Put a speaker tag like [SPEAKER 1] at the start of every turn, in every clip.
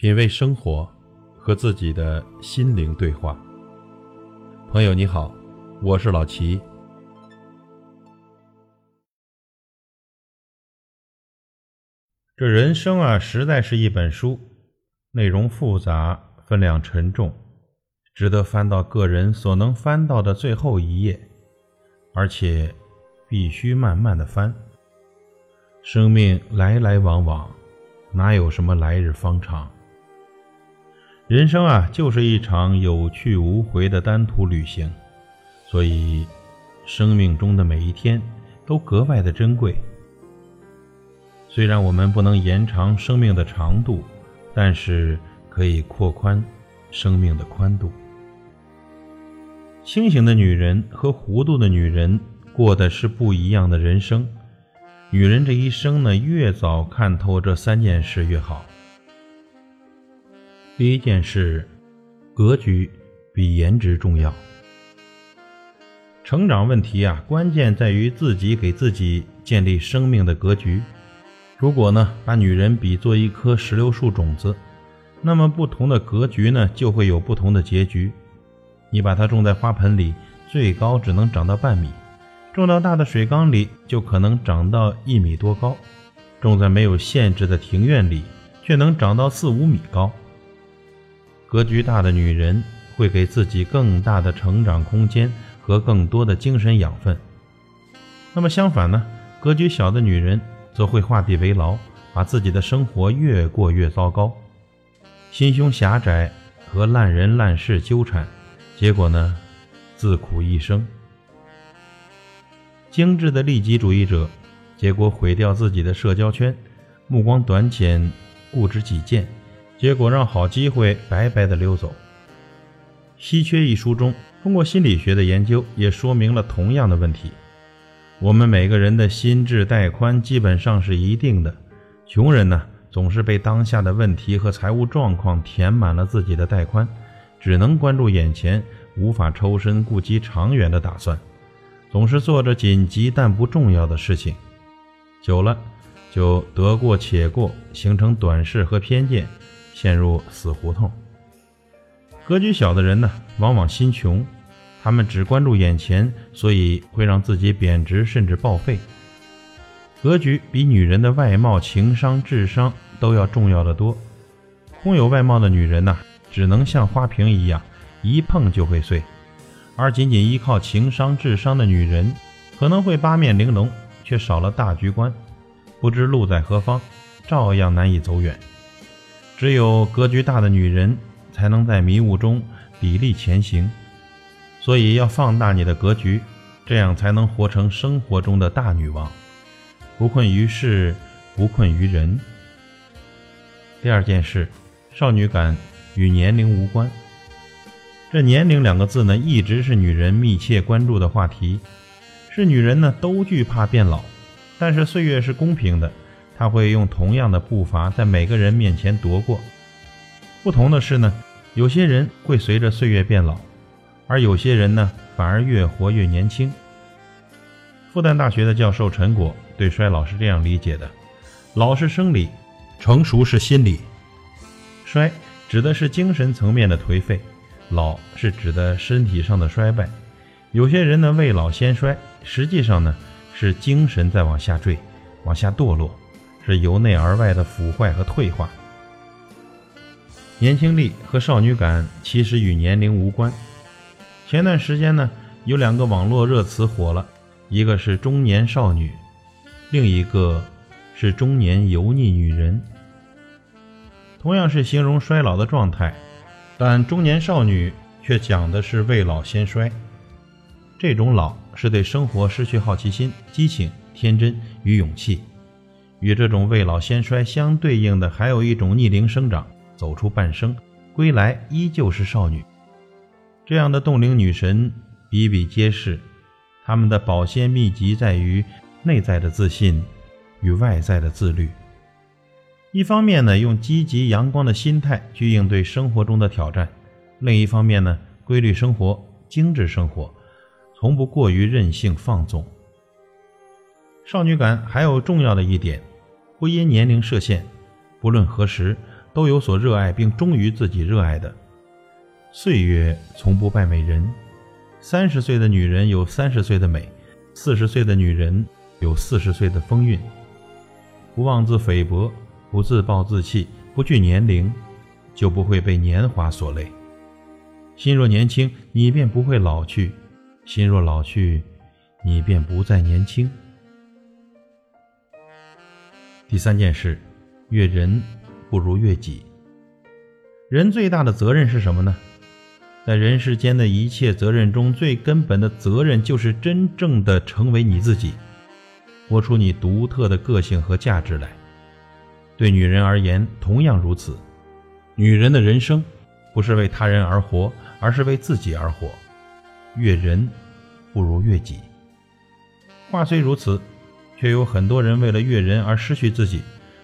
[SPEAKER 1] 品味生活，和自己的心灵对话。朋友你好，我是老齐。这人生啊，实在是一本书，内容复杂，分量沉重，值得翻到个人所能翻到的最后一页，而且必须慢慢的翻。生命来来往往。哪有什么来日方长？人生啊，就是一场有去无回的单途旅行，所以生命中的每一天都格外的珍贵。虽然我们不能延长生命的长度，但是可以扩宽生命的宽度。清醒的女人和糊涂的女人过的是不一样的人生。女人这一生呢，越早看透这三件事越好。第一件事，格局比颜值重要。成长问题啊，关键在于自己给自己建立生命的格局。如果呢，把女人比作一棵石榴树种子，那么不同的格局呢，就会有不同的结局。你把它种在花盆里，最高只能长到半米。种到大的水缸里，就可能长到一米多高；种在没有限制的庭院里，却能长到四五米高。格局大的女人会给自己更大的成长空间和更多的精神养分。那么相反呢？格局小的女人则会画地为牢，把自己的生活越过越糟糕，心胸狭窄和烂人烂事纠缠，结果呢，自苦一生。精致的利己主义者，结果毁掉自己的社交圈；目光短浅、固执己见，结果让好机会白白的溜走。《稀缺》一书中，通过心理学的研究，也说明了同样的问题。我们每个人的心智带宽基本上是一定的。穷人呢，总是被当下的问题和财务状况填满了自己的带宽，只能关注眼前，无法抽身顾及长远的打算。总是做着紧急但不重要的事情，久了就得过且过，形成短视和偏见，陷入死胡同。格局小的人呢，往往心穷，他们只关注眼前，所以会让自己贬值甚至报废。格局比女人的外貌、情商、智商都要重要的多。空有外貌的女人呢，只能像花瓶一样，一碰就会碎。而仅仅依靠情商、智商的女人，可能会八面玲珑，却少了大局观，不知路在何方，照样难以走远。只有格局大的女人，才能在迷雾中砥砺前行。所以要放大你的格局，这样才能活成生活中的大女王，不困于事，不困于人。第二件事，少女感与年龄无关。这年龄两个字呢，一直是女人密切关注的话题，是女人呢都惧怕变老。但是岁月是公平的，他会用同样的步伐在每个人面前踱过。不同的是呢，有些人会随着岁月变老，而有些人呢反而越活越年轻。复旦大学的教授陈果对衰老是这样理解的：老是生理，成熟是心理。衰指的是精神层面的颓废。老是指的身体上的衰败，有些人呢未老先衰，实际上呢是精神在往下坠，往下堕落，是由内而外的腐坏和退化。年轻力和少女感其实与年龄无关。前段时间呢有两个网络热词火了，一个是中年少女，另一个是中年油腻女人，同样是形容衰老的状态。但中年少女却讲的是未老先衰，这种老是对生活失去好奇心、激情、天真与勇气。与这种未老先衰相对应的，还有一种逆龄生长，走出半生，归来依旧是少女。这样的冻龄女神比比皆是，她们的保鲜秘籍在于内在的自信与外在的自律。一方面呢，用积极阳光的心态去应对生活中的挑战；另一方面呢，规律生活、精致生活，从不过于任性放纵。少女感还有重要的一点，不因年龄设限，不论何时都有所热爱并忠于自己热爱的。岁月从不败美人，三十岁的女人有三十岁的美，四十岁的女人有四十岁的风韵。不妄自菲薄，不自暴自弃，不惧年龄，就不会被年华所累。心若年轻，你便不会老去；心若老去，你便不再年轻。第三件事，悦人不如悦己。人最大的责任是什么呢？在人世间的一切责任中，最根本的责任就是真正的成为你自己，活出你独特的个性和价值来。对女人而言，同样如此。女人的人生不是为他人而活。而是为自己而活，悦人不如悦己。话虽如此，却有很多人为了悦人而失去自己，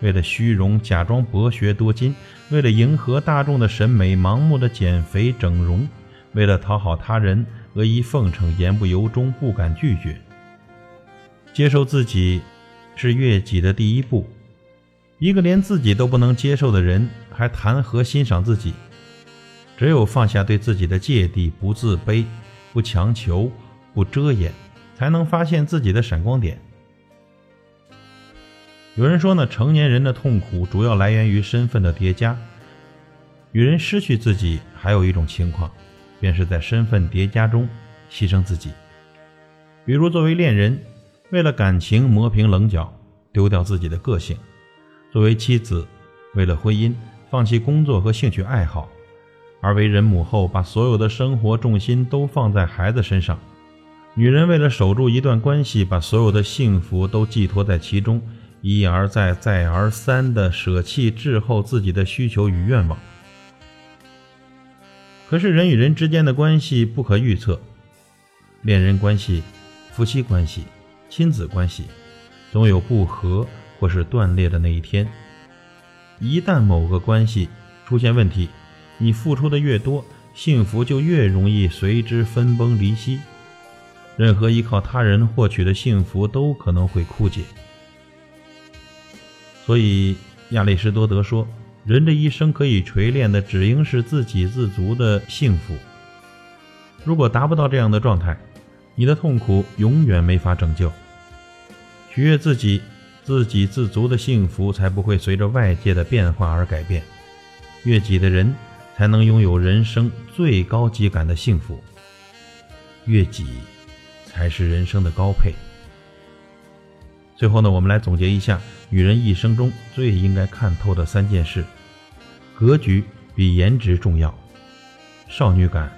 [SPEAKER 1] 为了虚荣假装博学多金，为了迎合大众的审美盲目的减肥整容，为了讨好他人阿谀奉承言不由衷不敢拒绝。接受自己是悦己的第一步。一个连自己都不能接受的人，还谈何欣赏自己？只有放下对自己的芥蒂，不自卑，不强求，不遮掩，才能发现自己的闪光点。有人说呢，成年人的痛苦主要来源于身份的叠加。与人失去自己，还有一种情况，便是在身份叠加中牺牲自己。比如，作为恋人，为了感情磨平棱角，丢掉自己的个性；作为妻子，为了婚姻，放弃工作和兴趣爱好。而为人母后，把所有的生活重心都放在孩子身上；女人为了守住一段关系，把所有的幸福都寄托在其中，一而再、再而三地舍弃滞后自己的需求与愿望。可是，人与人之间的关系不可预测，恋人关系、夫妻关系、亲子关系，总有不和或是断裂的那一天。一旦某个关系出现问题，你付出的越多，幸福就越容易随之分崩离析。任何依靠他人获取的幸福都可能会枯竭。所以，亚里士多德说：“人的一生可以锤炼的，只应是自给自足的幸福。如果达不到这样的状态，你的痛苦永远没法拯救。取悦自己，自给自足的幸福才不会随着外界的变化而改变。悦己的人。”才能拥有人生最高级感的幸福。悦己，才是人生的高配。最后呢，我们来总结一下女人一生中最应该看透的三件事：格局比颜值重要，少女感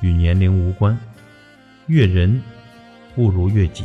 [SPEAKER 1] 与年龄无关，悦人不如悦己。